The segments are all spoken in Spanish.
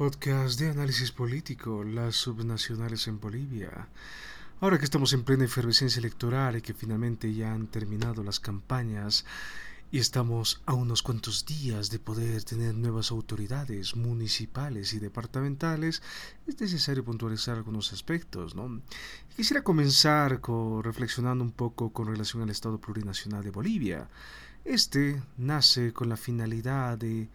podcast de análisis político, las subnacionales en Bolivia. Ahora que estamos en plena efervescencia electoral y que finalmente ya han terminado las campañas y estamos a unos cuantos días de poder tener nuevas autoridades municipales y departamentales, es necesario puntualizar algunos aspectos, ¿no? Quisiera comenzar con, reflexionando un poco con relación al Estado plurinacional de Bolivia. Este nace con la finalidad de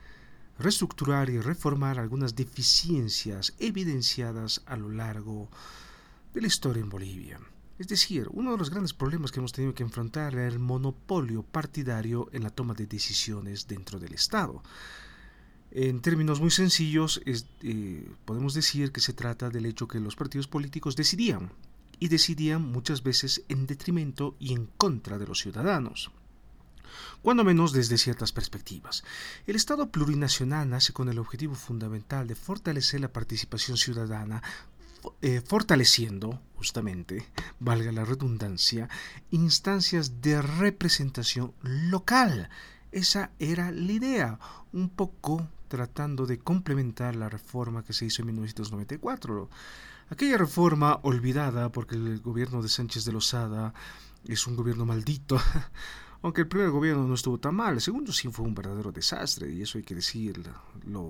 reestructurar y reformar algunas deficiencias evidenciadas a lo largo de la historia en Bolivia. Es decir, uno de los grandes problemas que hemos tenido que enfrentar era el monopolio partidario en la toma de decisiones dentro del Estado. En términos muy sencillos, eh, podemos decir que se trata del hecho que los partidos políticos decidían, y decidían muchas veces en detrimento y en contra de los ciudadanos cuando menos desde ciertas perspectivas. El Estado plurinacional nace con el objetivo fundamental de fortalecer la participación ciudadana, eh, fortaleciendo, justamente, valga la redundancia, instancias de representación local. Esa era la idea, un poco tratando de complementar la reforma que se hizo en 1994. Aquella reforma olvidada porque el gobierno de Sánchez de Lozada es un gobierno maldito, aunque el primer gobierno no estuvo tan mal, el segundo sí fue un verdadero desastre, y eso hay que decirlo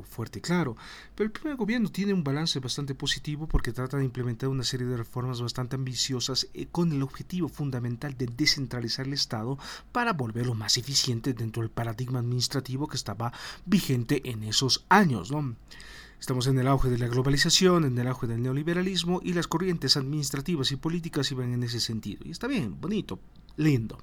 fuerte y claro. Pero el primer gobierno tiene un balance bastante positivo porque trata de implementar una serie de reformas bastante ambiciosas eh, con el objetivo fundamental de descentralizar el Estado para volverlo más eficiente dentro del paradigma administrativo que estaba vigente en esos años. ¿no? Estamos en el auge de la globalización, en el auge del neoliberalismo y las corrientes administrativas y políticas iban en ese sentido. Y está bien, bonito, lindo.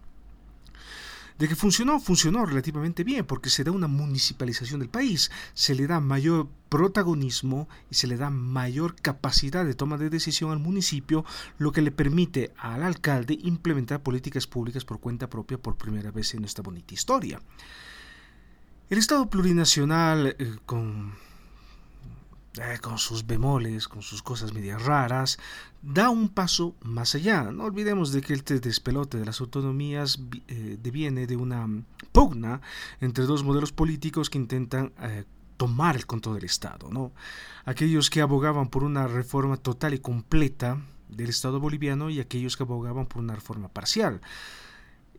De que funcionó, funcionó relativamente bien, porque se da una municipalización del país, se le da mayor protagonismo y se le da mayor capacidad de toma de decisión al municipio, lo que le permite al alcalde implementar políticas públicas por cuenta propia por primera vez en nuestra bonita historia. El Estado plurinacional, eh, con eh, con sus bemoles, con sus cosas medias raras, da un paso más allá. No olvidemos de que el despelote de las autonomías eh, deviene de una pugna entre dos modelos políticos que intentan eh, tomar el control del Estado. ¿no? Aquellos que abogaban por una reforma total y completa del Estado boliviano y aquellos que abogaban por una reforma parcial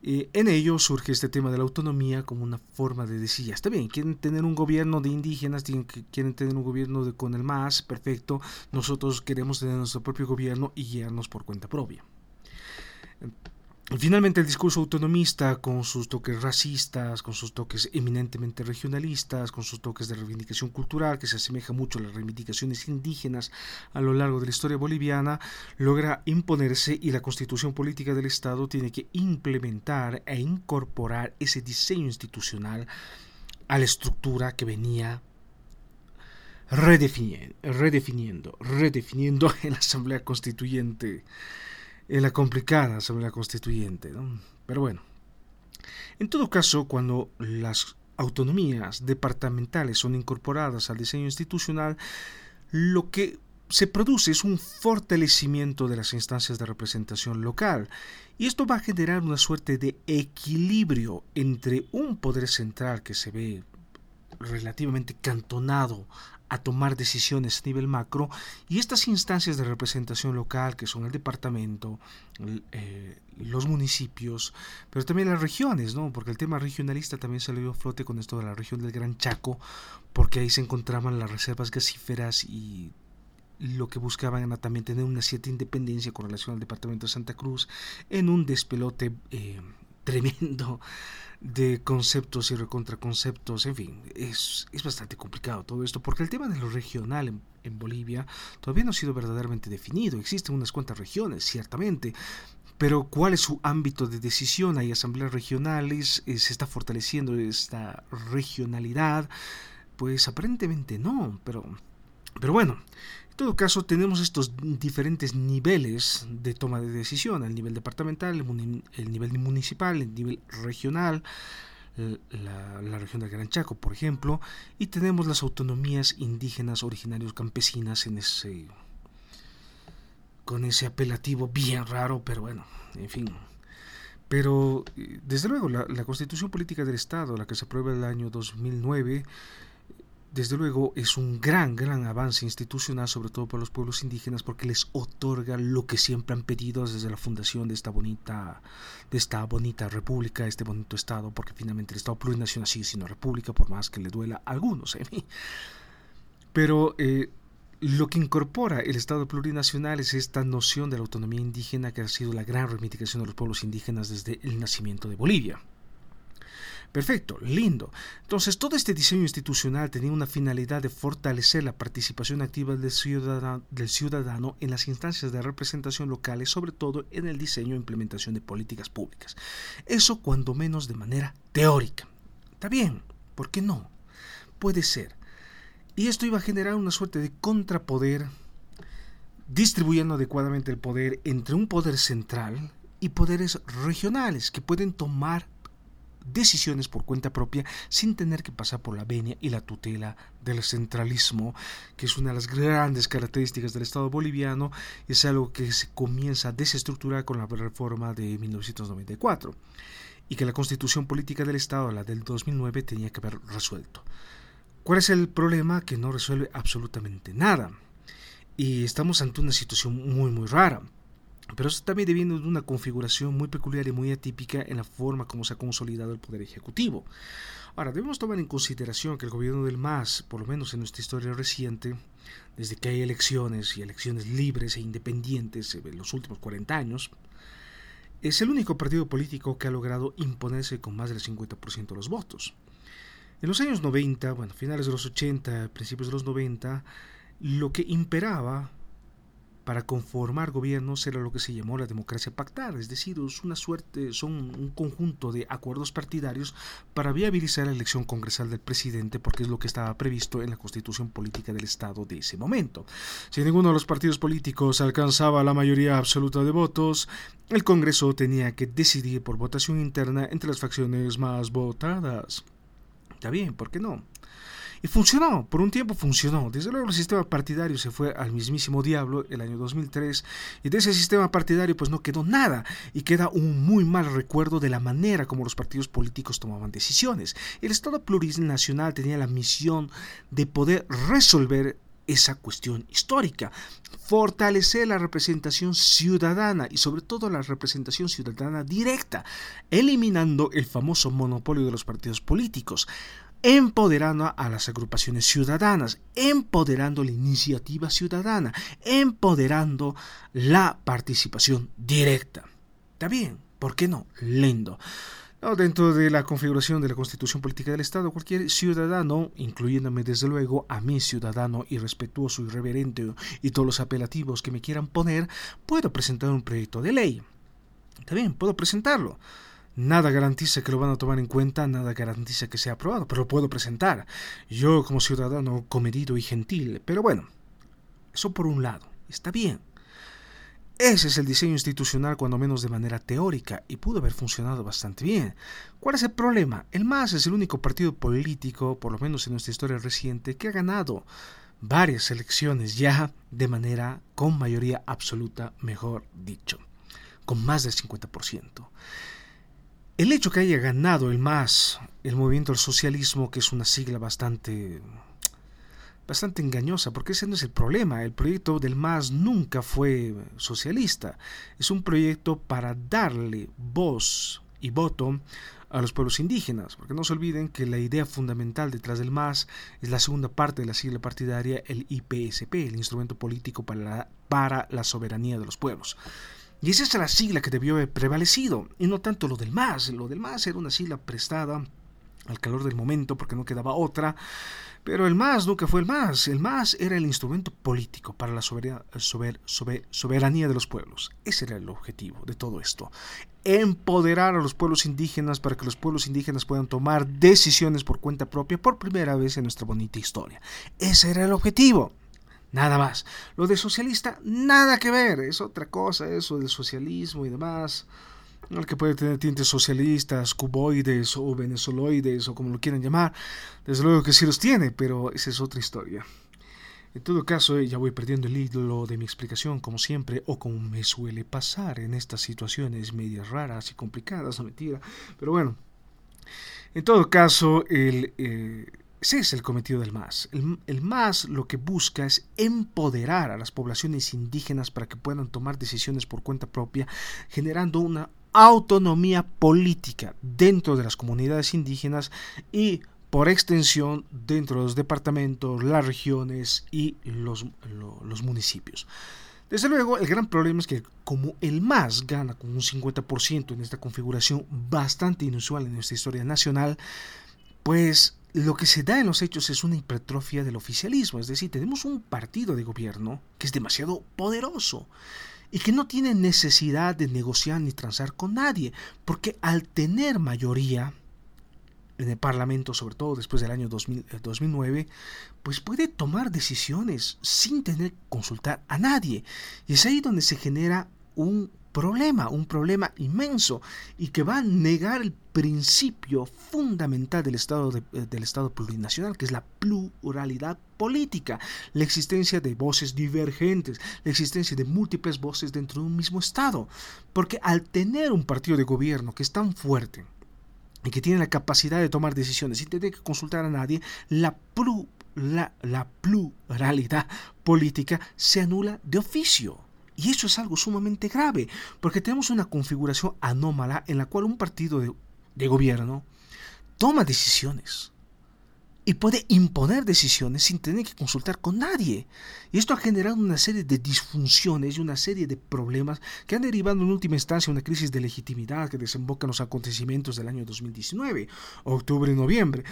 en ello surge este tema de la autonomía como una forma de decir, ya está bien, quieren tener un gobierno de indígenas, quieren tener un gobierno de, con el MAS, perfecto, nosotros queremos tener nuestro propio gobierno y guiarnos por cuenta propia. Finalmente el discurso autonomista, con sus toques racistas, con sus toques eminentemente regionalistas, con sus toques de reivindicación cultural, que se asemeja mucho a las reivindicaciones indígenas a lo largo de la historia boliviana, logra imponerse y la constitución política del Estado tiene que implementar e incorporar ese diseño institucional a la estructura que venía redefiniendo, redefiniendo, redefiniendo en la Asamblea Constituyente en la complicada Asamblea Constituyente. ¿no? Pero bueno, en todo caso, cuando las autonomías departamentales son incorporadas al diseño institucional, lo que se produce es un fortalecimiento de las instancias de representación local y esto va a generar una suerte de equilibrio entre un poder central que se ve relativamente cantonado a tomar decisiones a nivel macro y estas instancias de representación local que son el departamento, eh, los municipios, pero también las regiones, ¿no? porque el tema regionalista también dio a flote con esto de la región del Gran Chaco, porque ahí se encontraban las reservas gasíferas y lo que buscaban era también tener una cierta independencia con relación al departamento de Santa Cruz en un despelote eh, tremendo de conceptos y recontraconceptos, en fin, es, es, bastante complicado todo esto, porque el tema de lo regional en, en, Bolivia todavía no ha sido verdaderamente definido. Existen unas cuantas regiones, ciertamente, pero ¿cuál es su ámbito de decisión? Hay asambleas regionales, eh, se está fortaleciendo esta regionalidad, pues aparentemente no, pero, pero bueno, en todo caso, tenemos estos diferentes niveles de toma de decisión, el nivel departamental, el, nivel municipal, el nivel regional, la, región del Gran Chaco, por ejemplo, y tenemos las autonomías indígenas originarios campesinas en ese con ese apelativo bien raro, pero bueno, en fin. Pero, desde luego, la, la Constitución Política del Estado, la que se aprueba el año 2009, desde luego es un gran, gran avance institucional, sobre todo para los pueblos indígenas, porque les otorga lo que siempre han pedido desde la fundación de esta bonita, de esta bonita república, este bonito estado, porque finalmente el estado plurinacional sigue siendo república, por más que le duela a algunos. ¿eh? Pero lo que incorpora el Estado plurinacional es esta noción de la autonomía indígena que ha sido la gran reivindicación de los pueblos indígenas desde el nacimiento de Bolivia. Perfecto, lindo. Entonces, todo este diseño institucional tenía una finalidad de fortalecer la participación activa del ciudadano, en las instancias de representación locales, sobre todo en el diseño e implementación de políticas públicas. Eso cuando menos de manera teórica. Está bien, ¿por qué no? Puede ser. Y esto iba a generar una suerte de contrapoder, distribuyendo adecuadamente el poder entre un poder central y poderes regionales que pueden tomar decisiones por cuenta propia sin tener que pasar por la venia y la tutela del centralismo, que es una de las grandes características del Estado boliviano, y es algo que se comienza a desestructurar con la reforma de 1994 y que la constitución política del Estado, la del 2009, tenía que haber resuelto. ¿Cuál es el problema? Que no resuelve absolutamente nada. Y estamos ante una situación muy, muy rara. Pero esto también deviene de una configuración muy peculiar y muy atípica en la forma como se ha consolidado el poder ejecutivo. Ahora, debemos tomar en consideración que el gobierno del MAS, por lo menos en nuestra historia reciente, desde que hay elecciones y elecciones libres e independientes en los últimos 40 años, es el único partido político que ha logrado imponerse con más del 50% de los votos. En los años 90, bueno, finales de los 80, principios de los 90, lo que imperaba para conformar gobiernos era lo que se llamó la democracia pactada, es decir, es una suerte, son un conjunto de acuerdos partidarios para viabilizar la elección congresal del presidente, porque es lo que estaba previsto en la constitución política del Estado de ese momento. Si ninguno de los partidos políticos alcanzaba la mayoría absoluta de votos, el Congreso tenía que decidir por votación interna entre las facciones más votadas. Está bien, ¿por qué no? Y funcionó, por un tiempo funcionó. Desde luego el sistema partidario se fue al mismísimo diablo el año 2003 y de ese sistema partidario pues no quedó nada y queda un muy mal recuerdo de la manera como los partidos políticos tomaban decisiones. El Estado plurinacional tenía la misión de poder resolver esa cuestión histórica, fortalecer la representación ciudadana y sobre todo la representación ciudadana directa, eliminando el famoso monopolio de los partidos políticos, empoderando a las agrupaciones ciudadanas, empoderando la iniciativa ciudadana, empoderando la participación directa. Está bien, ¿por qué no? Lindo. dentro de la configuración de la constitución política del Estado, cualquier ciudadano, incluyéndome desde luego a mi ciudadano irrespetuoso, irreverente y todos los apelativos que me quieran poner, puedo presentar un proyecto de ley. Está bien, puedo presentarlo. Nada garantiza que lo van a tomar en cuenta, nada garantiza que sea aprobado, pero lo puedo presentar. Yo como ciudadano comedido y gentil. Pero bueno, eso por un lado, está bien. Ese es el diseño institucional, cuando menos de manera teórica, y pudo haber funcionado bastante bien. ¿Cuál es el problema? El MAS es el único partido político, por lo menos en nuestra historia reciente, que ha ganado varias elecciones ya de manera con mayoría absoluta, mejor dicho, con más del 50%. El hecho que haya ganado el MAS, el movimiento al socialismo, que es una sigla bastante bastante engañosa, porque ese no es el problema. El proyecto del MAS nunca fue socialista. Es un proyecto para darle voz y voto a los pueblos indígenas, porque no se olviden que la idea fundamental detrás del MAS es la segunda parte de la sigla partidaria, el IPSP, el instrumento político para la, para la soberanía de los pueblos. Y esa es la sigla que debió haber prevalecido, y no tanto lo del MAS. Lo del MAS era una sigla prestada al calor del momento porque no quedaba otra. Pero el MAS nunca fue el MAS. El MAS era el instrumento político para la soberanía de los pueblos. Ese era el objetivo de todo esto. Empoderar a los pueblos indígenas para que los pueblos indígenas puedan tomar decisiones por cuenta propia por primera vez en nuestra bonita historia. Ese era el objetivo. Nada más. Lo de socialista, nada que ver. Es otra cosa eso del socialismo y demás. El que puede tener tintes socialistas, cuboides o venezoloides o como lo quieran llamar. Desde luego que sí los tiene, pero esa es otra historia. En todo caso, ya voy perdiendo el hilo de mi explicación, como siempre, o como me suele pasar en estas situaciones medias raras y complicadas, no mentira. Pero bueno, en todo caso, el, eh, Ese es el cometido del MAS. El, MAS lo que busca es empoderar a las poblaciones indígenas para que puedan tomar decisiones por cuenta propia, generando una autonomía política dentro de las comunidades indígenas y por extensión dentro de los departamentos, las regiones y los, los municipios. Desde luego, el gran problema es que como el MAS gana con un 50% en esta configuración bastante inusual en nuestra historia nacional, pues lo que se da en los hechos es una hipertrofia del oficialismo, es decir, tenemos un partido de gobierno que es demasiado poderoso y que no tiene necesidad de negociar ni transar con nadie, porque al tener mayoría en el Parlamento, sobre todo después del año 2009, eh, pues puede tomar decisiones sin tener que consultar a nadie. Y es ahí donde se genera un problema, un problema inmenso y que va a negar el principio fundamental del Estado, eh, del Estado plurinacional, que es la pluralidad política, la existencia de voces divergentes, la existencia de múltiples voces dentro de un mismo Estado. Porque al tener un partido de gobierno que es tan fuerte, y que tiene la capacidad de tomar decisiones sin tener que consultar a nadie, la, la pluralidad política se anula de oficio. Y eso es algo sumamente grave, porque tenemos una configuración anómala en la cual un partido de, gobierno toma decisiones y puede imponer decisiones sin tener que consultar con nadie. Y esto ha generado una serie de disfunciones y una serie de problemas que han derivado en última instancia una crisis de legitimidad que desemboca en los acontecimientos del año 2019, octubre y noviembre.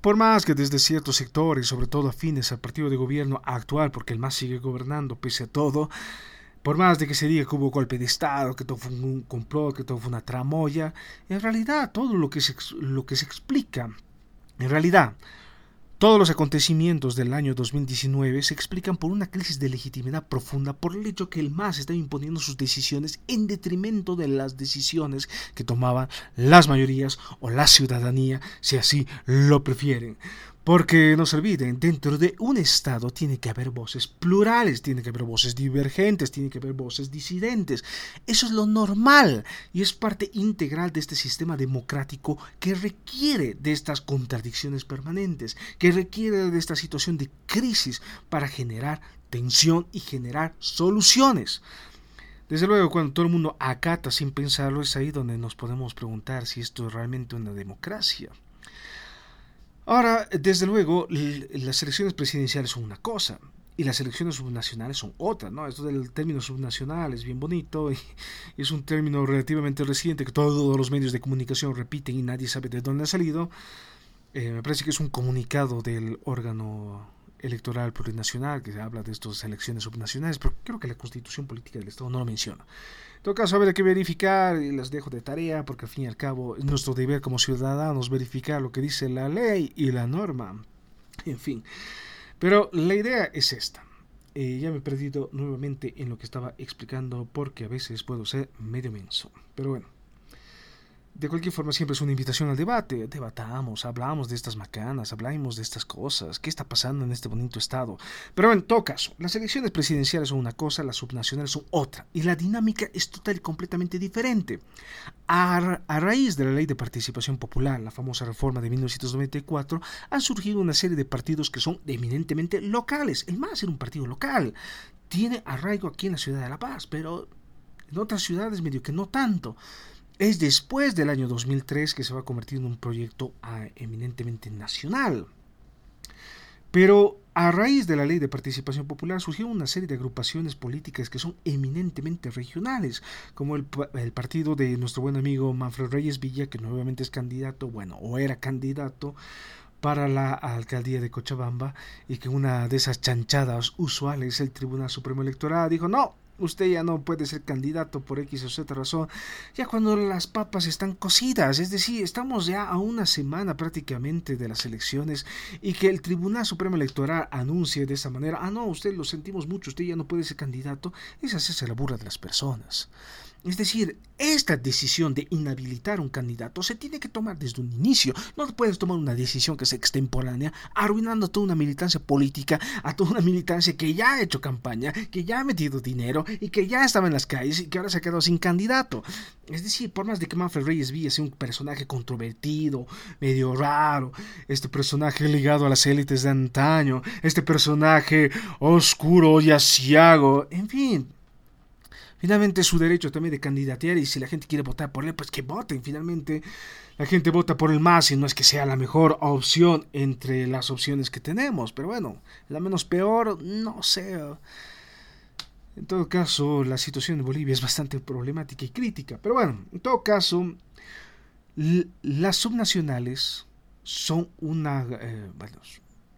Por más que desde ciertos sectores, sobre todo afines al partido de gobierno actual, porque el MAS sigue gobernando pese a todo, por más de que se diga que hubo golpe de Estado, que todo fue un complot, que todo fue una tramoya, en realidad todo lo que se, lo que se explica, en realidad todos los acontecimientos del año 2019 se explican por una crisis de legitimidad profunda por el hecho que el MAS está imponiendo sus decisiones en detrimento de las decisiones que tomaban las mayorías o la ciudadanía, si así lo prefieren. Porque no se olviden, dentro de un Estado tiene que haber voces plurales, tiene que haber voces divergentes, tiene que haber voces disidentes. Eso es lo normal y es parte integral de este sistema democrático que requiere de estas contradicciones permanentes, que requiere de esta situación de crisis para generar tensión y generar soluciones. Desde luego, cuando todo el mundo acata sin pensarlo, es ahí donde nos podemos preguntar si esto es realmente una democracia. Ahora, desde luego, las elecciones presidenciales son una cosa y las elecciones subnacionales son otra, ¿no? Esto del término subnacional es bien bonito y es un término relativamente reciente que todos los medios de comunicación repiten y nadie sabe de dónde ha salido. Eh, me parece que es un comunicado del órgano electoral plurinacional que habla de estas elecciones subnacionales, pero creo que la constitución política del Estado no lo menciona. En todo caso, habrá que verificar y las dejo de tarea porque al fin y al cabo es nuestro deber como ciudadanos verificar lo que dice la ley y la norma. En fin. Pero la idea es esta. Eh, ya me he perdido nuevamente en lo que estaba explicando porque a veces puedo ser medio menso. Pero bueno. De cualquier forma, siempre es una invitación al debate. Debatamos, hablamos de estas macanas, hablamos de estas cosas, qué está pasando en este bonito estado. Pero en todo caso, las elecciones presidenciales son una cosa, las subnacionales son otra, y la dinámica es total y completamente diferente. A, raíz de la ley de participación popular, la famosa reforma de 1994, han surgido una serie de partidos que son eminentemente locales. El MAS era un partido local. Tiene arraigo aquí en la ciudad de La Paz, pero en otras ciudades medio que no tanto. Es después del año 2003 que se va a convertir en un proyecto ah, eminentemente nacional. Pero a raíz de la ley de participación popular surgieron una serie de agrupaciones políticas que son eminentemente regionales, como el, el, partido de nuestro buen amigo Manfred Reyes Villa, que nuevamente es candidato, bueno, o era candidato para la alcaldía de Cochabamba, y que una de esas chanchadas usuales, el Tribunal Supremo Electoral, dijo, no, usted ya no puede ser candidato por X o Z razón, ya cuando las papas están cocidas, es decir, estamos ya a una semana prácticamente de las elecciones y que el Tribunal Supremo Electoral anuncie de esa manera, ah no, usted lo sentimos mucho, usted ya no puede ser candidato, es hacerse la burla de las personas. Es decir, esta decisión de inhabilitar un candidato se tiene que tomar desde un inicio. No puedes tomar una decisión que es extemporánea, arruinando toda una militancia política, a toda una militancia que ya ha hecho campaña, que ya ha metido dinero y que ya estaba en las calles y que ahora se ha quedado sin candidato. Es decir, por más de que Manfred Reyes Villa sea un personaje controvertido, medio raro, este personaje ligado a las élites de antaño, este personaje oscuro y asiago, en fin, Finalmente es su derecho también de candidatear y si la gente quiere votar por él, pues que voten. Finalmente la gente vota por el más y no es que sea la mejor opción entre las opciones que tenemos. Pero bueno, la menos peor, no sé. En todo caso, la situación en Bolivia es bastante problemática y crítica. Pero bueno, en todo caso, las subnacionales son una... Eh,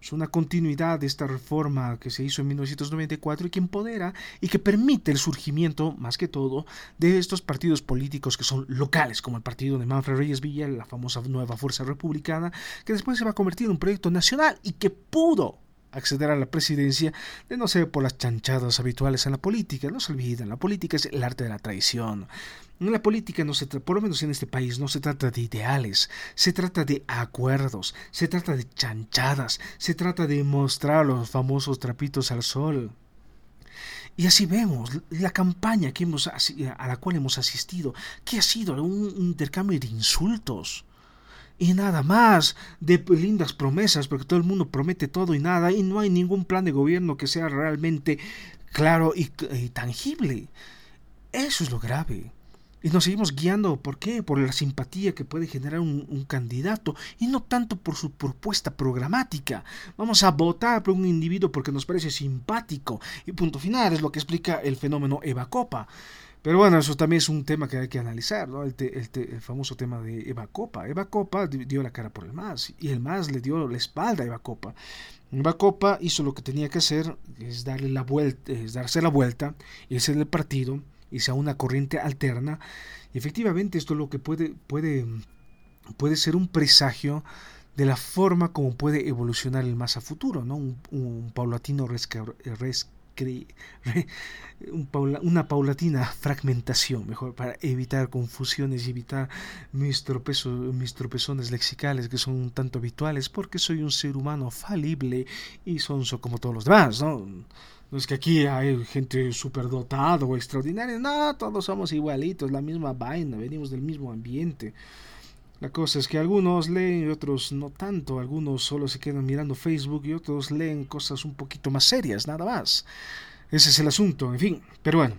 es una continuidad de esta reforma que se hizo en 1994 y que empodera y que permite el surgimiento, más que todo, de estos partidos políticos que son locales, como el partido de Manfred Reyes Villa, la famosa Nueva Fuerza Republicana, que después se va a convertir en un proyecto nacional y que pudo acceder a la presidencia de no ser por las chanchadas habituales en la política. No se olviden, la política es el arte de la traición. En la política no se por lo menos en este país, no se trata de ideales, se trata de acuerdos, se trata de chanchadas, se trata de mostrar los famosos trapitos al sol. Y así vemos la campaña que a la cual hemos asistido, que ha sido un intercambio de insultos y nada más de lindas promesas, porque todo el mundo promete todo y nada, y no hay ningún plan de gobierno que sea realmente claro y, tangible. Eso es lo grave. Y nos seguimos guiando, ¿por qué? Por la simpatía que puede generar un, candidato y no tanto por su propuesta programática. Vamos a votar por un individuo porque nos parece simpático. Y punto final, es lo que explica el fenómeno Eva Copa. Pero bueno, eso también es un tema que hay que analizar, ¿no? El, el, famoso tema de Eva Copa. Eva Copa dio la cara por el MAS y el MAS le dio la espalda a Eva Copa. Eva Copa hizo lo que tenía que hacer, es darle la vuelta, es darse la vuelta, irse del partido, irse a una corriente alterna. Y efectivamente esto es lo que puede, puede, puede ser un presagio de la forma como puede evolucionar el MAS a futuro, ¿no? Un, un paulatino resca, una paulatina fragmentación, mejor, para evitar confusiones y evitar mis, tropezos, mis tropezones lexicales que son un tanto habituales, porque soy un ser humano falible y sonso como todos los demás, ¿no? No es que aquí hay gente dotada o extraordinaria, no, todos somos igualitos, la misma vaina, venimos del mismo ambiente. La cosa es que algunos leen y otros no tanto, algunos solo se quedan mirando Facebook y otros leen cosas un poquito más serias, nada más. Ese es el asunto, en fin. Pero bueno,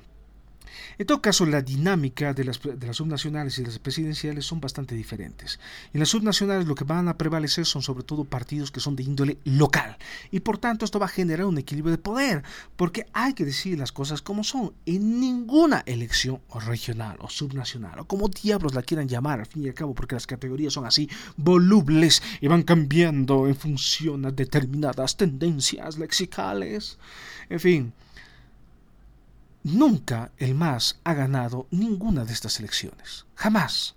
en todo caso, la dinámica de las, subnacionales y las presidenciales son bastante diferentes. En las subnacionales lo que van a prevalecer son sobre todo partidos que son de índole local. Y por tanto esto va a generar un equilibrio de poder. Porque hay que decir las cosas como son. En ninguna elección regional o subnacional, o como diablos la quieran llamar al fin y al cabo, porque las categorías son así volubles y van cambiando en función a determinadas tendencias lexicales. En fin, Nunca el MAS ha ganado ninguna de estas elecciones. Jamás.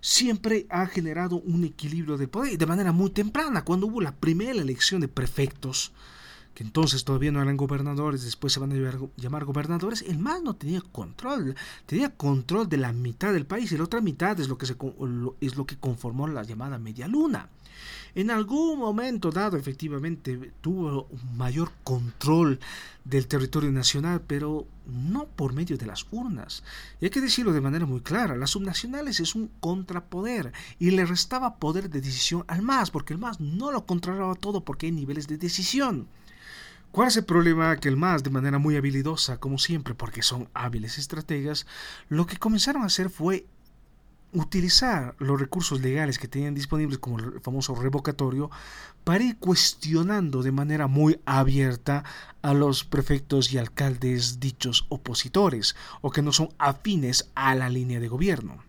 Siempre ha generado un equilibrio de poder de manera muy temprana. Cuando hubo la primera elección de prefectos, que entonces todavía no eran gobernadores, después se van a llamar gobernadores, el MAS no tenía control. Tenía control de la mitad del país y la otra mitad es lo que, se, es lo que conformó la llamada media luna. En algún momento dado, efectivamente, tuvo mayor control del territorio nacional, pero no por medio de las urnas. Y hay que decirlo de manera muy clara, las subnacionales es un contrapoder y le restaba poder de decisión al MAS, porque el MAS no lo controlaba todo porque hay niveles de decisión. ¿Cuál es el problema? Que el MAS, de manera muy habilidosa, como siempre, porque son hábiles estrategas, lo que comenzaron a hacer fue utilizar los recursos legales que tenían disponibles como el famoso revocatorio para ir cuestionando de manera muy abierta a los prefectos y alcaldes dichos opositores o que no son afines a la línea de gobierno.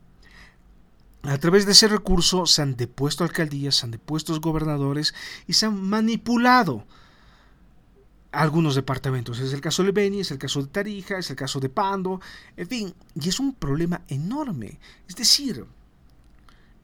A través de ese recurso se han depuesto alcaldías, se han depuesto gobernadores y se han manipulado algunos departamentos. Es el caso de Beni, es el caso de Tarija, es el caso de Pando, en fin, y es un problema enorme. Es decir,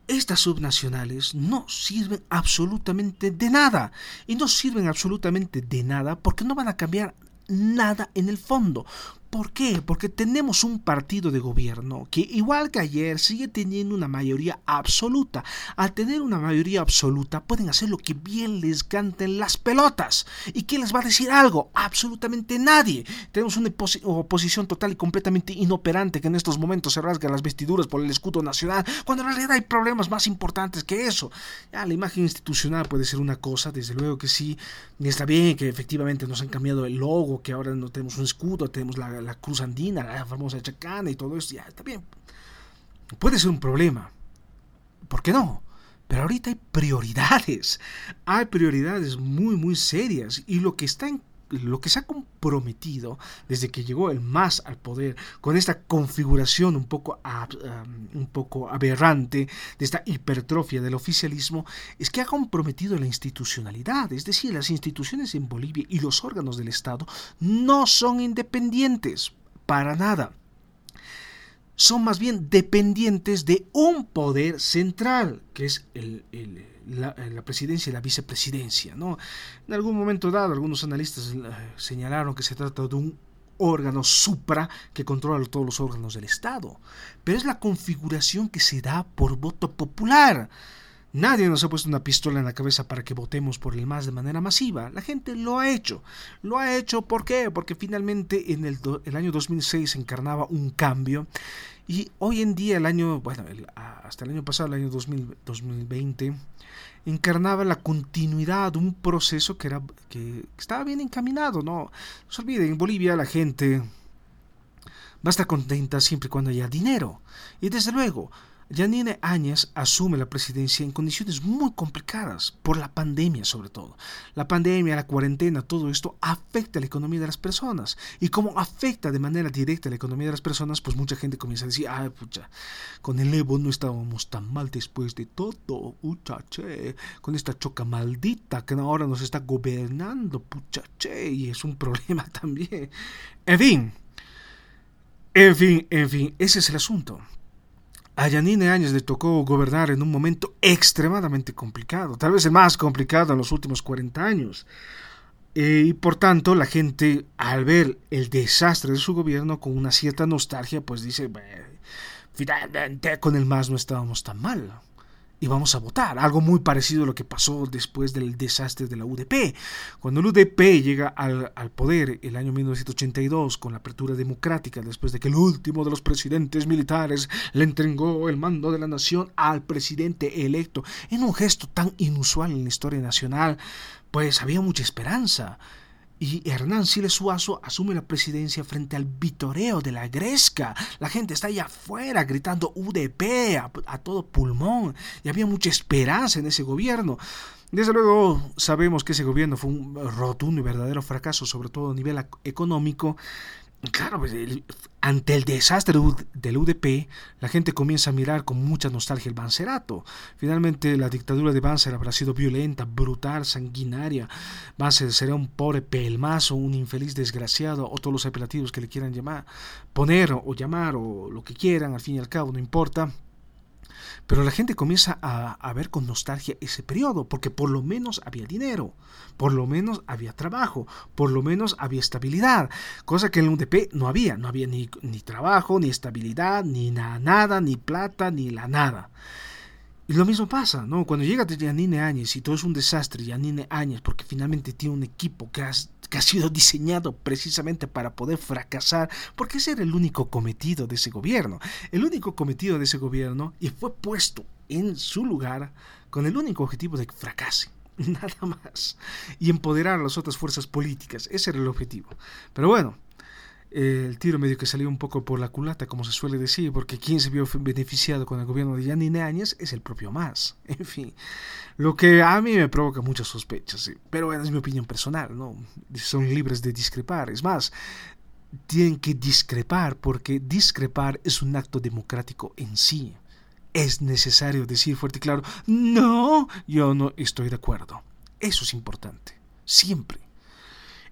estas subnacionales no sirven absolutamente de nada. Y no sirven absolutamente de nada porque no van a cambiar nada en el fondo. ¿Por qué? Porque tenemos un partido de gobierno que, igual que ayer, sigue teniendo una mayoría absoluta. Al tener una mayoría absoluta, pueden hacer lo que bien les canten las pelotas. ¿Y quién les va a decir algo? Absolutamente nadie. Tenemos una oposición total y completamente inoperante que en estos momentos se rasga las vestiduras por el escudo nacional, cuando en realidad hay problemas más importantes que eso. La imagen institucional puede ser una cosa, desde luego que sí, está bien que efectivamente nos han cambiado el logo, que ahora no tenemos un escudo, tenemos la la, cruz andina, la famosa chacana y todo eso, ya está bien. Puede ser un problema. ¿Por qué no? Pero ahorita hay prioridades. Hay prioridades muy, muy serias. Y lo que está en lo que se ha comprometido desde que llegó el MAS al poder con esta configuración un poco, un poco aberrante de esta hipertrofia del oficialismo es que ha comprometido la institucionalidad, es decir, las instituciones en Bolivia y los órganos del Estado no son independientes para nada. Son más bien dependientes de un poder central, que es el, la, presidencia y la vicepresidencia. ¿no? En algún momento dado, algunos analistas eh, señalaron que se trata de un órgano supra que controla todos los órganos del Estado, pero es la configuración que se da por voto popular. Nadie nos ha puesto una pistola en la cabeza para que votemos por el MAS de manera masiva. La gente lo ha hecho. Lo ha hecho ¿por qué? Porque finalmente en el, año 2006 se encarnaba un cambio y hoy en día el año, bueno, hasta el año pasado, el año 2020, encarnaba la continuidad de un proceso que, era, que estaba bien encaminado. No, no se olviden, en Bolivia la gente va a estar contenta siempre y cuando haya dinero. Y desde luego, Yanine Áñez asume la presidencia en condiciones muy complicadas, por la pandemia sobre todo. La pandemia, la cuarentena, todo esto afecta la economía de las personas. Y como afecta de manera directa la economía de las personas, pues mucha gente comienza a decir, ay, pucha, con el Evo no estábamos tan mal después de todo, puchache, con esta choca maldita que ahora nos está gobernando, puchache, y es un problema también. En fin, en fin, en fin, ese es el asunto. A Yanine Áñez le tocó gobernar en un momento extremadamente complicado, tal vez el más complicado en los últimos 40 años. Eh, y por tanto, la gente, al ver el desastre de su gobierno con una cierta nostalgia, pues dice, finalmente con el MAS no estábamos tan mal y vamos a votar. Algo muy parecido a lo que pasó después del desastre de la UDP. Cuando el UDP llega al, poder el año 1982 con la apertura democrática, después de que el último de los presidentes militares le entregó el mando de la nación al presidente electo, en un gesto tan inusual en la historia nacional, pues había mucha esperanza y Hernán Siles Suazo asume la presidencia frente al vitoreo de la Gresca. La gente está allá afuera gritando UDP a, todo pulmón y había mucha esperanza en ese gobierno. Desde luego sabemos que ese gobierno fue un rotundo y verdadero fracaso, sobre todo a nivel económico, Claro, pues, ante el desastre del UDP, la gente comienza a mirar con mucha nostalgia el Bancerato. Finalmente, la dictadura de Banzer habrá sido violenta, brutal, sanguinaria. Banzer será un pobre pelmazo, un infeliz desgraciado, o todos los apelativos que le quieran llamar, poner o llamar, o lo que quieran, al fin y al cabo, no importa. Pero la gente comienza a, ver con nostalgia ese periodo, porque por lo menos había dinero, por lo menos había trabajo, por lo menos había estabilidad, cosa que en el UDP no había, no había ni, ni trabajo, ni estabilidad, ni nada, ni plata, ni la nada. Y lo mismo pasa, ¿no? Cuando llega Yanine Áñez y todo es un desastre, Yanine Áñez, porque finalmente tiene un equipo que ha, que ha sido diseñado precisamente para poder fracasar, porque ese era el único cometido de ese gobierno. El único cometido de ese gobierno y fue puesto en su lugar con el único objetivo de que fracase. Nada más. Y empoderar a las otras fuerzas políticas. Ese era el objetivo. Pero bueno, el tiro medio que salió un poco por la culata, como se suele decir, porque quien se vio beneficiado con el gobierno de Yanine Áñez es el propio MAS. En fin, lo que a mí me provoca muchas sospechas, pero es mi opinión personal, ¿no? Son libres de discrepar. Es más, tienen que discrepar porque discrepar es un acto democrático en sí. Es necesario decir fuerte y claro, no, yo no estoy de acuerdo. Eso es importante, siempre.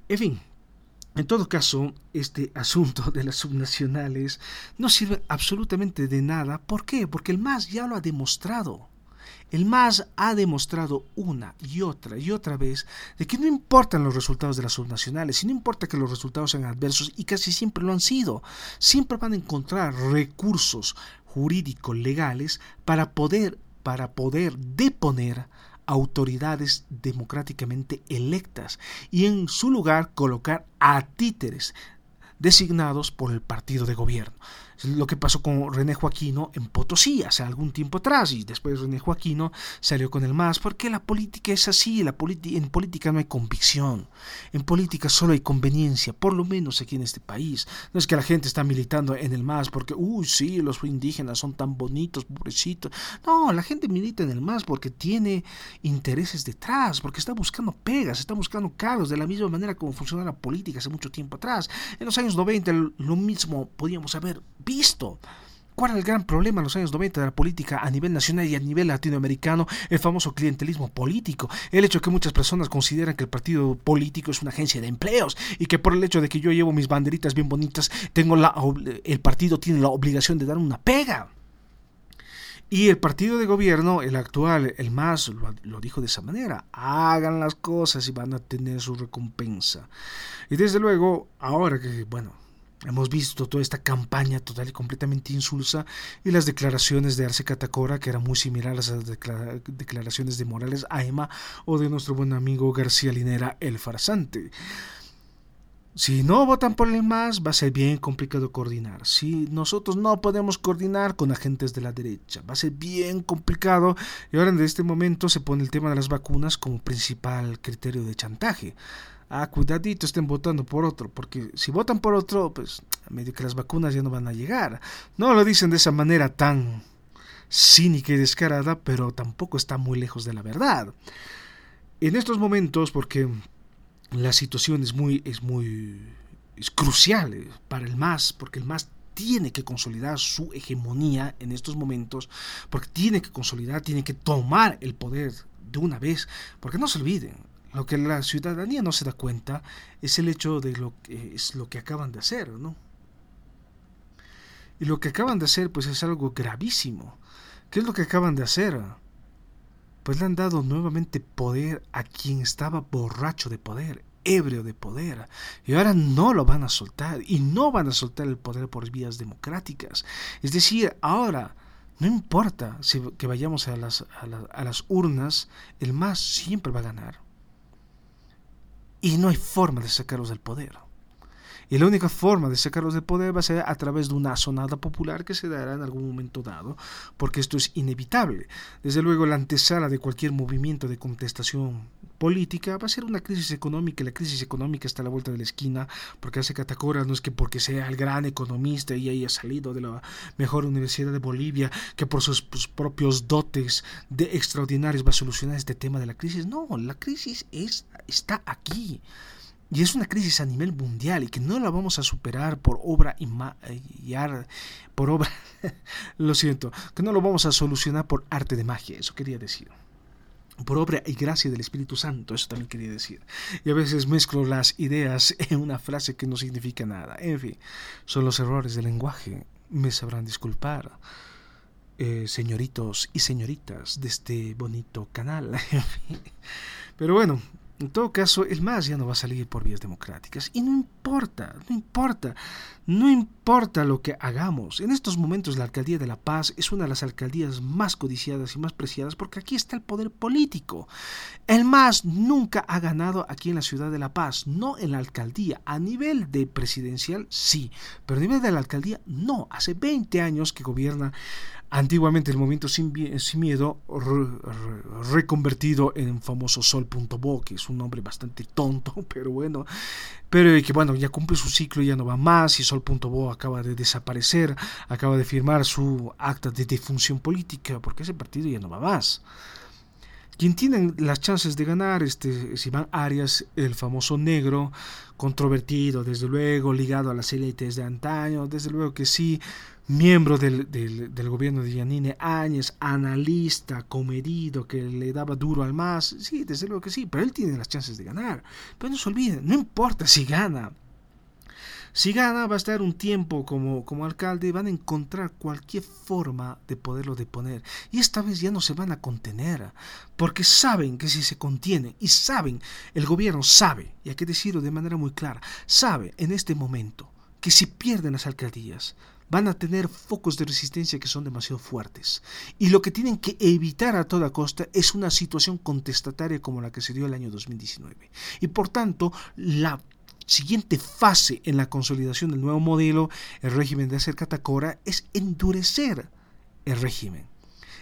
En fin, en todo caso, este asunto de las subnacionales no sirve absolutamente de nada. ¿Por qué? Porque el MAS ya lo ha demostrado. El MAS ha demostrado una y otra y otra vez de que no importan los resultados de las subnacionales, y no importa que los resultados sean adversos, y casi siempre lo han sido, siempre van a encontrar recursos jurídicos legales para poder, para poder deponer autoridades democráticamente electas y en su lugar colocar a títeres designados por el partido de gobierno lo que pasó con René Joaquino en Potosí hace algún tiempo atrás y después René Joaquino salió con el MAS porque la política es así, la en política no hay convicción, en política solo hay conveniencia, por lo menos aquí en este país. No es que la gente está militando en el MAS porque, uy, sí, los indígenas son tan bonitos, pobrecitos. No, la gente milita en el MAS porque tiene intereses detrás, porque está buscando pegas, está buscando cargos, de la misma manera como funcionaba la política hace mucho tiempo atrás. En los años 90 lo mismo podíamos haber visto. ¿Cuál era el gran problema en los años 90 de la política a nivel nacional y a nivel latinoamericano? El famoso clientelismo político. El hecho de que muchas personas consideran que el partido político es una agencia de empleos y que por el hecho de que yo llevo mis banderitas bien bonitas, tengo la, el partido tiene la obligación de dar una pega. Y el partido de gobierno, el actual, el MAS, lo, lo, dijo de esa manera. Hagan las cosas y van a tener su recompensa. Y desde luego, ahora que, bueno, Hemos visto toda esta campaña total y completamente insulsa y las declaraciones de Arce Catacora, que eran muy similares a las declaraciones de Morales Aima o de nuestro buen amigo García Linera, el farsante. Si no votan por el MAS, va a ser bien complicado coordinar. Si nosotros no podemos coordinar con agentes de la derecha, va a ser bien complicado. Y ahora en este momento se pone el tema de las vacunas como principal criterio de chantaje ah, cuidadito, estén votando por otro, porque si votan por otro, pues medio que las vacunas ya no van a llegar. No lo dicen de esa manera tan cínica y descarada, pero tampoco está muy lejos de la verdad. En estos momentos, porque la situación es muy, es muy, es crucial eh, para el MAS, porque el MAS tiene que consolidar su hegemonía en estos momentos, porque tiene que consolidar, tiene que tomar el poder de una vez, porque no se olviden, lo que la ciudadanía no se da cuenta es el hecho de lo que es lo que acaban de hacer, ¿no? Y lo que acaban de hacer pues es algo gravísimo. ¿Qué es lo que acaban de hacer? Pues le han dado nuevamente poder a quien estaba borracho de poder, ebrio de poder. Y ahora no lo van a soltar. Y no van a soltar el poder por vías democráticas. Es decir, ahora no importa si que vayamos a las, a las urnas, el más siempre va a ganar. Y no hay forma de sacarlos del poder. Y la única forma de sacarlos del poder va a ser a través de una sonada popular que se dará en algún momento dado, porque esto es inevitable. Desde luego, la antesala de cualquier movimiento de contestación política va a ser una crisis económica. La crisis económica está a la vuelta de la esquina, porque hace Catacora no es que porque sea el gran economista y haya salido de la mejor universidad de Bolivia, que por sus, propios dotes de extraordinarios va a solucionar este tema de la crisis. No, la crisis es, está aquí. Y es una crisis a nivel mundial y que no la vamos a superar por obra y, por obra, lo siento, que no lo vamos a solucionar por arte de magia, eso quería decir. Por obra y gracia del Espíritu Santo, eso también quería decir. Y a veces mezclo las ideas en una frase que no significa nada. En fin, son los errores del lenguaje. Me sabrán disculpar, eh, señoritos y señoritas de este bonito canal. Pero bueno, en todo caso, el MAS ya no va a salir por vías democráticas. Y no importa, no importa, no importa lo que hagamos. En estos momentos la alcaldía de La Paz es una de las alcaldías más codiciadas y más preciadas porque aquí está el poder político. El MAS nunca ha ganado aquí en la ciudad de La Paz, no en la alcaldía. A nivel de presidencial sí, pero a nivel de la alcaldía no. Hace 20 años que gobierna Antiguamente el movimiento sin, miedo, reconvertido en famoso Sol.bo, que es un nombre bastante tonto, pero bueno, pero que bueno, ya cumple su ciclo ya no va más, y Sol.bo acaba de desaparecer, acaba de firmar su acta de defunción política, porque ese partido ya no va más. Quien tiene las chances de ganar este, es Iván Arias, el famoso negro, controvertido, desde luego, ligado a las élites de antaño, desde luego que sí, miembro del, del, gobierno de Yanine Áñez, analista, comedido, que le daba duro al más, sí, desde luego que sí, pero él tiene las chances de ganar. Pero no se olviden, no importa si gana, Si gana, va a estar un tiempo como, como alcalde, van a encontrar cualquier forma de poderlo deponer. Y esta vez ya no se van a contener, porque saben que si se contienen, y saben, el gobierno sabe, y hay que decirlo de manera muy clara, sabe en este momento que si pierden las alcaldías, van a tener focos de resistencia que son demasiado fuertes. Y lo que tienen que evitar a toda costa es una situación contestataria como la que se dio el año 2019. Y por tanto, la siguiente fase en la consolidación del nuevo modelo, el régimen de hacer catacora, es endurecer el régimen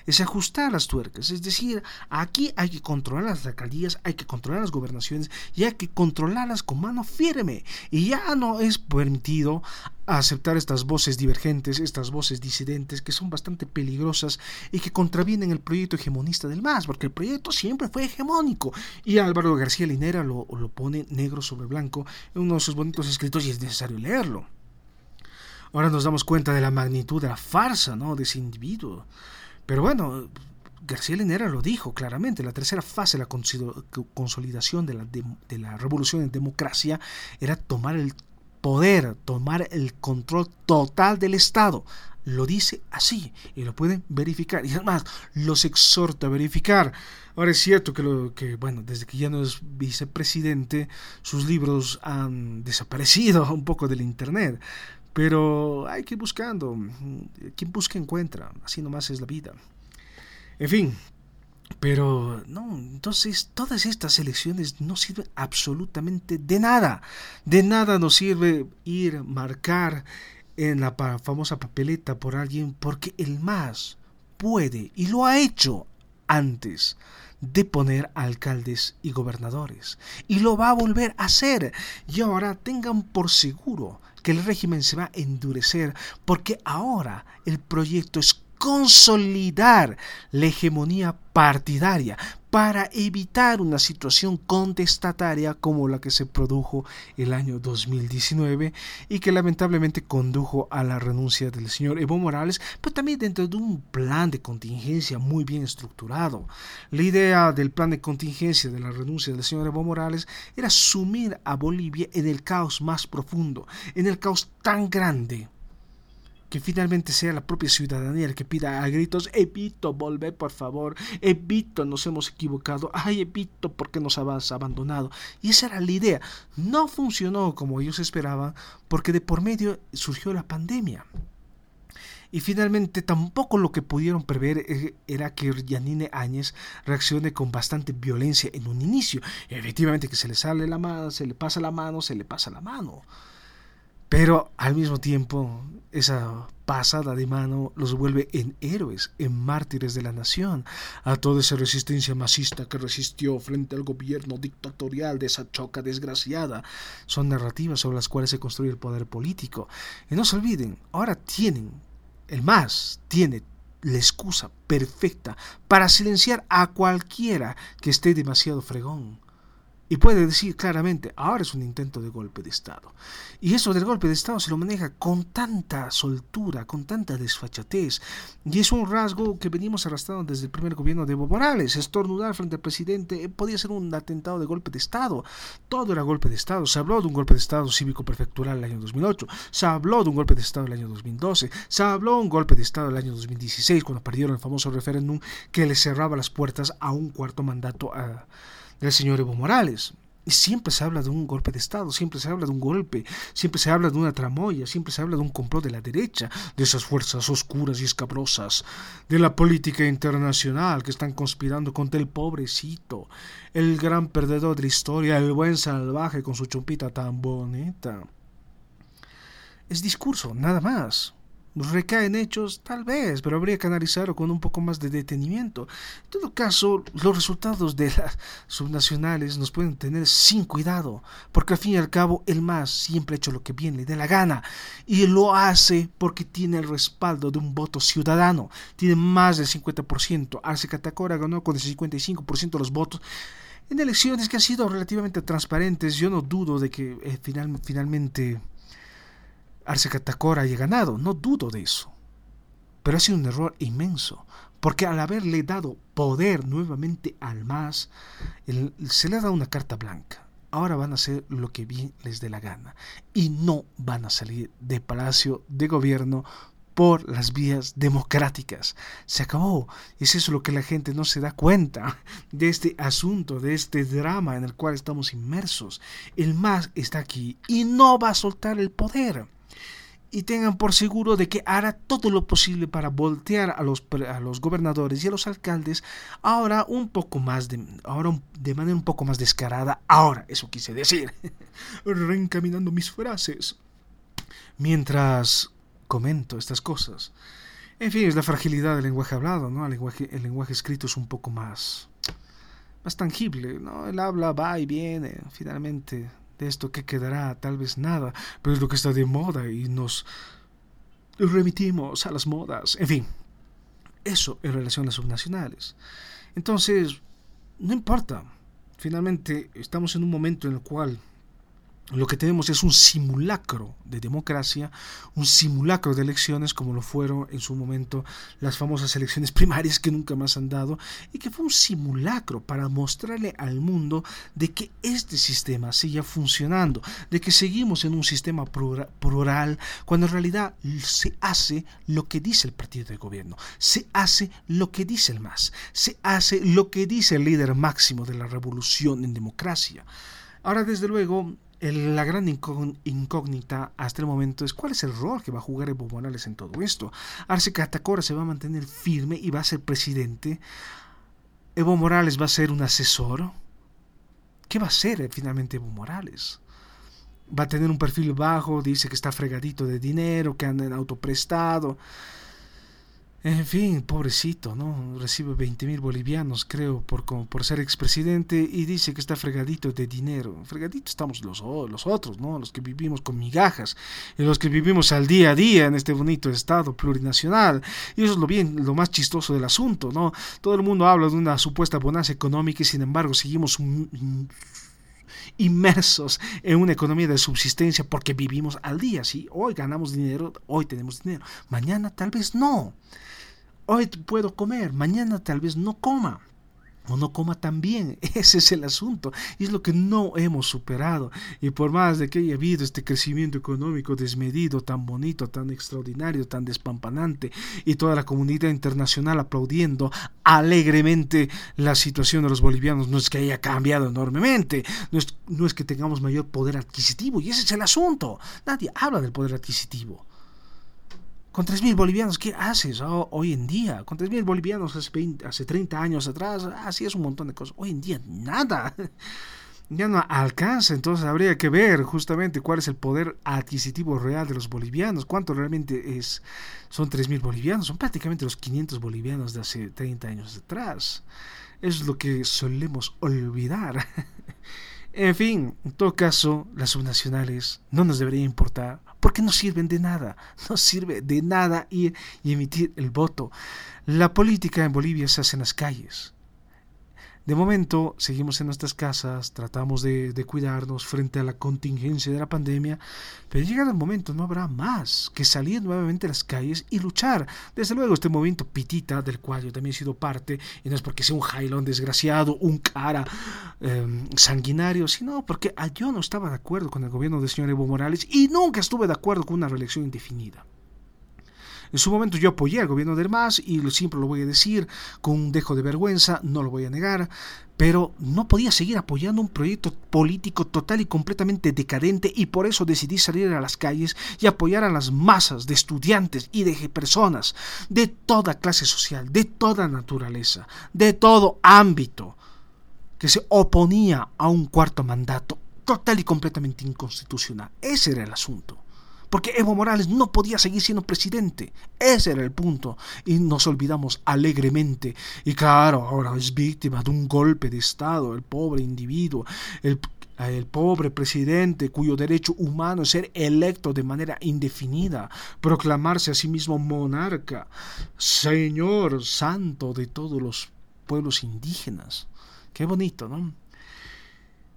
es ajustar las tuercas. Es decir, aquí hay que controlar las alcaldías, hay que controlar las gobernaciones y hay que controlarlas con mano firme. Y ya no es permitido aceptar estas voces divergentes, estas voces disidentes que son bastante peligrosas y que contravienen el proyecto hegemonista del MAS, porque el proyecto siempre fue hegemónico. Y Álvaro García Linera lo, lo pone negro sobre blanco en uno de sus bonitos escritos y es necesario leerlo. Ahora nos damos cuenta de la magnitud de la farsa ¿no? de ese individuo. Pero bueno, García Linera lo dijo claramente, la tercera fase de la consolidación de la, de, la revolución en democracia era tomar el poder, tomar el control total del Estado. Lo dice así y lo pueden verificar. Y además, los exhorta a verificar. Ahora es cierto que, lo, que, bueno, desde que ya no es vicepresidente, sus libros han desaparecido un poco del Internet. Pero hay que ir buscando. Quien busca encuentra. Así nomás es la vida. En fin. Pero no, entonces todas estas elecciones no sirven absolutamente de nada. De nada nos sirve ir, marcar en la famosa papeleta por alguien porque el más puede y lo ha hecho antes de poner alcaldes y gobernadores. Y lo va a volver a hacer. Y ahora tengan por seguro que el régimen se va a endurecer porque ahora el proyecto es consolidar la hegemonía partidaria para evitar una situación contestataria como la que se produjo el año 2019 y que lamentablemente condujo a la renuncia del señor Evo Morales, pero también dentro de un plan de contingencia muy bien estructurado. La idea del plan de contingencia de la renuncia del señor Evo Morales era sumir a Bolivia en el caos más profundo, en el caos tan grande que finalmente sea la propia ciudadanía el que pida a gritos, Evito, volver por favor, Evito, nos hemos equivocado, ay Evito, ¿por qué nos has abandonado? Y esa era la idea. No funcionó como ellos esperaban porque de por medio surgió la pandemia. Y finalmente tampoco lo que pudieron prever eh, era que Yanine Áñez reaccione con bastante violencia en un inicio. efectivamente que se le sale la mano, se le pasa la mano, se le pasa la mano. Pero al mismo tiempo, esa pasada de mano los vuelve en héroes, en mártires de la nación, a toda esa resistencia masista que resistió frente al gobierno dictatorial de esa choca desgraciada. Son narrativas sobre las cuales se construye el poder político. Y no se olviden, ahora tienen, el más tiene la excusa perfecta para silenciar a cualquiera que esté demasiado fregón y puede decir claramente, ahora es un intento de golpe de Estado. Y eso del golpe de Estado se lo maneja con tanta soltura, con tanta desfachatez. Y es un rasgo que venimos arrastrando desde el primer gobierno de Evo Morales. Estornudar frente al presidente eh, podía ser un atentado de golpe de Estado. Todo era golpe de Estado. Se habló de un golpe de Estado cívico prefectural el año 2008. Se habló de un golpe de Estado el año 2012. Se habló de un golpe de Estado el año 2016 cuando perdieron el famoso referéndum que le cerraba las puertas a un cuarto mandato a del señor Evo Morales. Y siempre se habla de un golpe de Estado, siempre se habla de un golpe, siempre se habla de una tramoya, siempre se habla de un complot de la derecha, de esas fuerzas oscuras y escabrosas, de la política internacional que están conspirando contra el pobrecito, el gran perdedor de la historia, el buen salvaje con su chompita tan bonita. Es discurso, nada más recae en hechos, tal vez, pero habría que analizarlo con un poco más de detenimiento. En todo caso, los resultados de las subnacionales nos pueden tener sin cuidado, porque al fin y al cabo el MAS siempre ha hecho lo que bien le dé la gana, y lo hace porque tiene el respaldo de un voto ciudadano, tiene más del 50%. Arce Catacora ganó con el 55% de los votos en elecciones que han sido relativamente transparentes. Yo no dudo de que eh, finalmente Arce Catacora haya ganado, no dudo de eso. Pero ha sido un error inmenso, porque al haberle dado poder nuevamente al MAS, se le ha dado una carta blanca. ahora van a hacer lo que bien les dé la gana y no van a salir de palacio de gobierno por las vías democráticas. Se acabó. Es eso lo que la gente no se da cuenta de este asunto, de este drama en el cual estamos inmersos. El MAS está aquí y no va a soltar el poder. Y tengan por seguro de que hará todo lo posible para voltear a los, a los gobernadores y a los alcaldes ahora un poco más de, ahora de manera un poco más descarada. Ahora, eso quise decir. Reencaminando mis frases. Mientras comento estas cosas. En fin, es la fragilidad del lenguaje hablado, ¿no? El lenguaje, el lenguaje escrito es un poco más, más tangible, ¿no? El habla va y viene, finalmente, de esto que quedará, tal vez nada, pero es lo que está de moda y nos remitimos a las modas, en fin, eso en relación a las subnacionales. Entonces, no importa, finalmente estamos en un momento en el cual lo que tenemos es un simulacro de democracia, un simulacro de elecciones como lo fueron en su momento las famosas elecciones primarias que nunca más han dado y que fue un simulacro para mostrarle al mundo de que este sistema sigue funcionando, de que seguimos en un sistema plural cuando en realidad se hace lo que dice el partido de gobierno, se hace lo que dice el MAS, se hace lo que dice el líder máximo de la revolución en democracia. Ahora, desde luego, la gran incógnita hasta el momento es cuál es el rol que va a jugar Evo Morales en todo esto. Arce Catacora se va a mantener firme y va a ser presidente. Evo Morales va a ser un asesor. ¿Qué va a ser eh, finalmente Evo Morales? Va a tener un perfil bajo, dice que está fregadito de dinero, que anda en auto prestado. En fin, pobrecito, ¿no? Recibe 20 mil bolivianos, creo, por, por ser expresidente y dice que está fregadito de dinero. Fregadito estamos los, los otros, ¿no? Los que vivimos con migajas y los que vivimos al día a día en este bonito estado plurinacional. Y eso es lo bien, lo más chistoso del asunto, ¿no? Todo el mundo habla de una supuesta bonanza económica y sin embargo seguimos inmersos en una economía de subsistencia porque vivimos al día, ¿sí? Hoy ganamos dinero, hoy tenemos dinero, mañana tal vez no. Hoy puedo comer, mañana tal vez no coma o no coma tan bien. Ese es el asunto. Y es lo que no hemos superado. Y por más de que haya habido este crecimiento económico desmedido, tan bonito, tan extraordinario, tan despampanante, y toda la comunidad internacional aplaudiendo alegremente la situación de los bolivianos, no es que haya cambiado enormemente, no es, no es que tengamos mayor poder adquisitivo. Y ese es el asunto. Nadie habla del poder adquisitivo. Con 3.000 bolivianos, ¿qué haces hoy en día? Con 3.000 bolivianos hace, 20, hace 30 años atrás, así es un montón de cosas. Hoy en día, nada. Ya no alcanza, entonces habría que ver justamente cuál es el poder adquisitivo real de los bolivianos, cuánto realmente es, son 3.000 bolivianos, son prácticamente los 500 bolivianos de hace 30 años atrás. Es lo que solemos olvidar. En fin, en todo caso, las subnacionales no nos debería importar porque no sirven de nada, no sirve de nada ir y emitir el voto. La política en Bolivia se hace en las calles, de momento seguimos en nuestras casas, tratamos de, cuidarnos frente a la contingencia de la pandemia, pero llegado el momento no habrá más que salir nuevamente a las calles y luchar. Desde luego este movimiento pitita, del cual yo también he sido parte, y no es porque sea un jailón desgraciado, un cara em, sanguinario, sino porque yo no estaba de acuerdo con el gobierno del señor Evo Morales y nunca estuve de acuerdo con una reelección indefinida. En su momento yo apoyé al gobierno del MAS y siempre lo voy a decir con un dejo de vergüenza, no lo voy a negar, pero no podía seguir apoyando un proyecto político total y completamente decadente y por eso decidí salir a las calles y apoyar a las masas de estudiantes y de personas de toda clase social, de toda naturaleza, de todo ámbito que se oponía a un cuarto mandato total y completamente inconstitucional. Ese era el asunto porque Evo Morales no podía seguir siendo presidente. Ese era el punto. Y nos olvidamos alegremente. Y claro, ahora es víctima de un golpe de Estado, el pobre individuo, el, el pobre presidente cuyo derecho humano es ser electo de manera indefinida, proclamarse a sí mismo monarca, señor santo de todos los pueblos indígenas. Qué bonito, ¿no?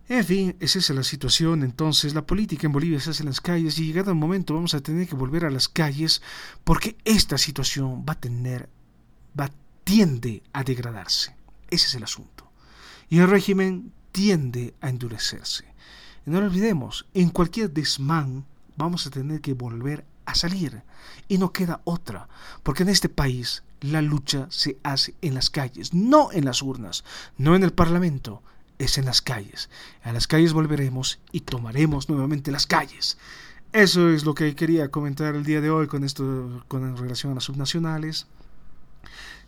En fin, esa es la situación. Entonces, la política en Bolivia se hace en las calles y llegado el momento vamos a tener que volver a las calles porque esta situación va a tener, va, tiende a degradarse. Ese es el asunto. Y el régimen tiende a endurecerse. Y no lo olvidemos, en cualquier desmán vamos a tener que volver a salir. Y no queda otra, porque en este país la lucha se hace en las calles, no en las urnas, no en el Parlamento, es en las calles. A las calles volveremos y tomaremos nuevamente las calles. Eso es lo que quería comentar el día de hoy con esto con relación a las subnacionales.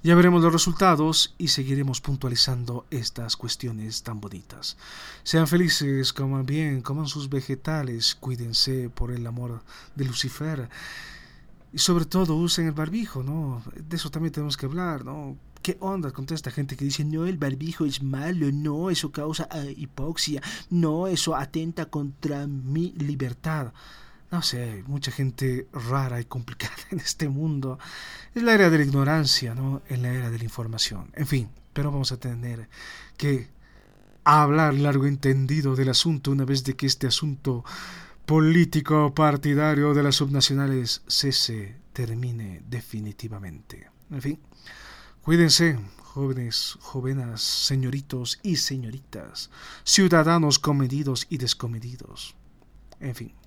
Ya veremos los resultados y seguiremos puntualizando estas cuestiones tan bonitas. Sean felices, coman bien, coman sus vegetales, cuídense por el amor de Lucifer. Y sobre todo usen el barbijo, ¿no? De eso también tenemos que hablar, ¿no? ¿Qué onda con toda esta gente que dice, no, el barbijo es malo, no, eso causa uh, hipoxia, no, eso atenta contra mi libertad? No sé, mucha gente rara y complicada en este mundo. Es la era de la ignorancia, ¿no? En la era de la información. En fin, pero vamos a tener que hablar largo entendido del asunto una vez de que este asunto político partidario de las subnacionales cese, termine definitivamente. En fin, cuídense, jóvenes, jovenas, señoritos y señoritas, ciudadanos comedidos y descomedidos. En fin.